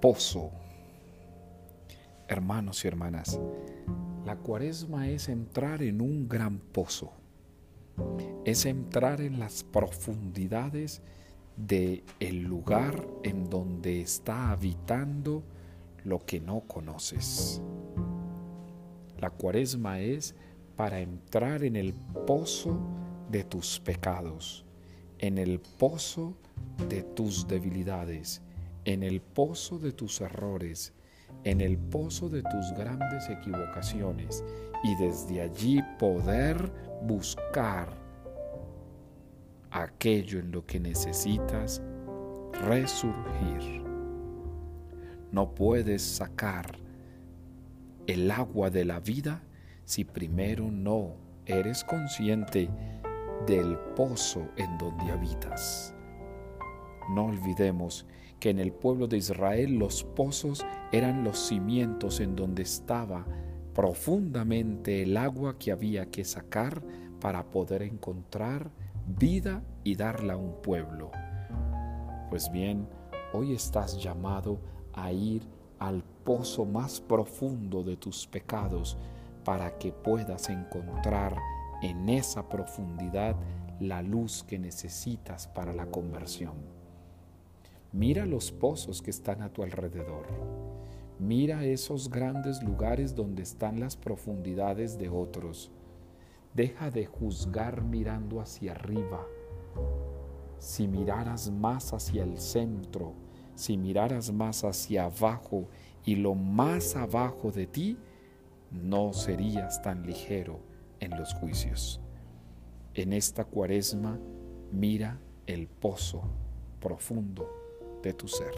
pozo. Hermanos y hermanas, la cuaresma es entrar en un gran pozo, es entrar en las profundidades de el lugar en donde está habitando lo que no conoces. La cuaresma es para entrar en el pozo de tus pecados, en el pozo de tus debilidades, en el pozo de tus errores, en el pozo de tus grandes equivocaciones y desde allí poder buscar aquello en lo que necesitas resurgir. No puedes sacar el agua de la vida si primero no eres consciente del pozo en donde habitas. No olvidemos que en el pueblo de Israel los pozos eran los cimientos en donde estaba profundamente el agua que había que sacar para poder encontrar vida y darla a un pueblo. Pues bien, hoy estás llamado a ir al pozo más profundo de tus pecados para que puedas encontrar en esa profundidad la luz que necesitas para la conversión. Mira los pozos que están a tu alrededor. Mira esos grandes lugares donde están las profundidades de otros. Deja de juzgar mirando hacia arriba. Si miraras más hacia el centro, si miraras más hacia abajo y lo más abajo de ti, no serías tan ligero en los juicios. En esta cuaresma mira el pozo profundo de tu ser.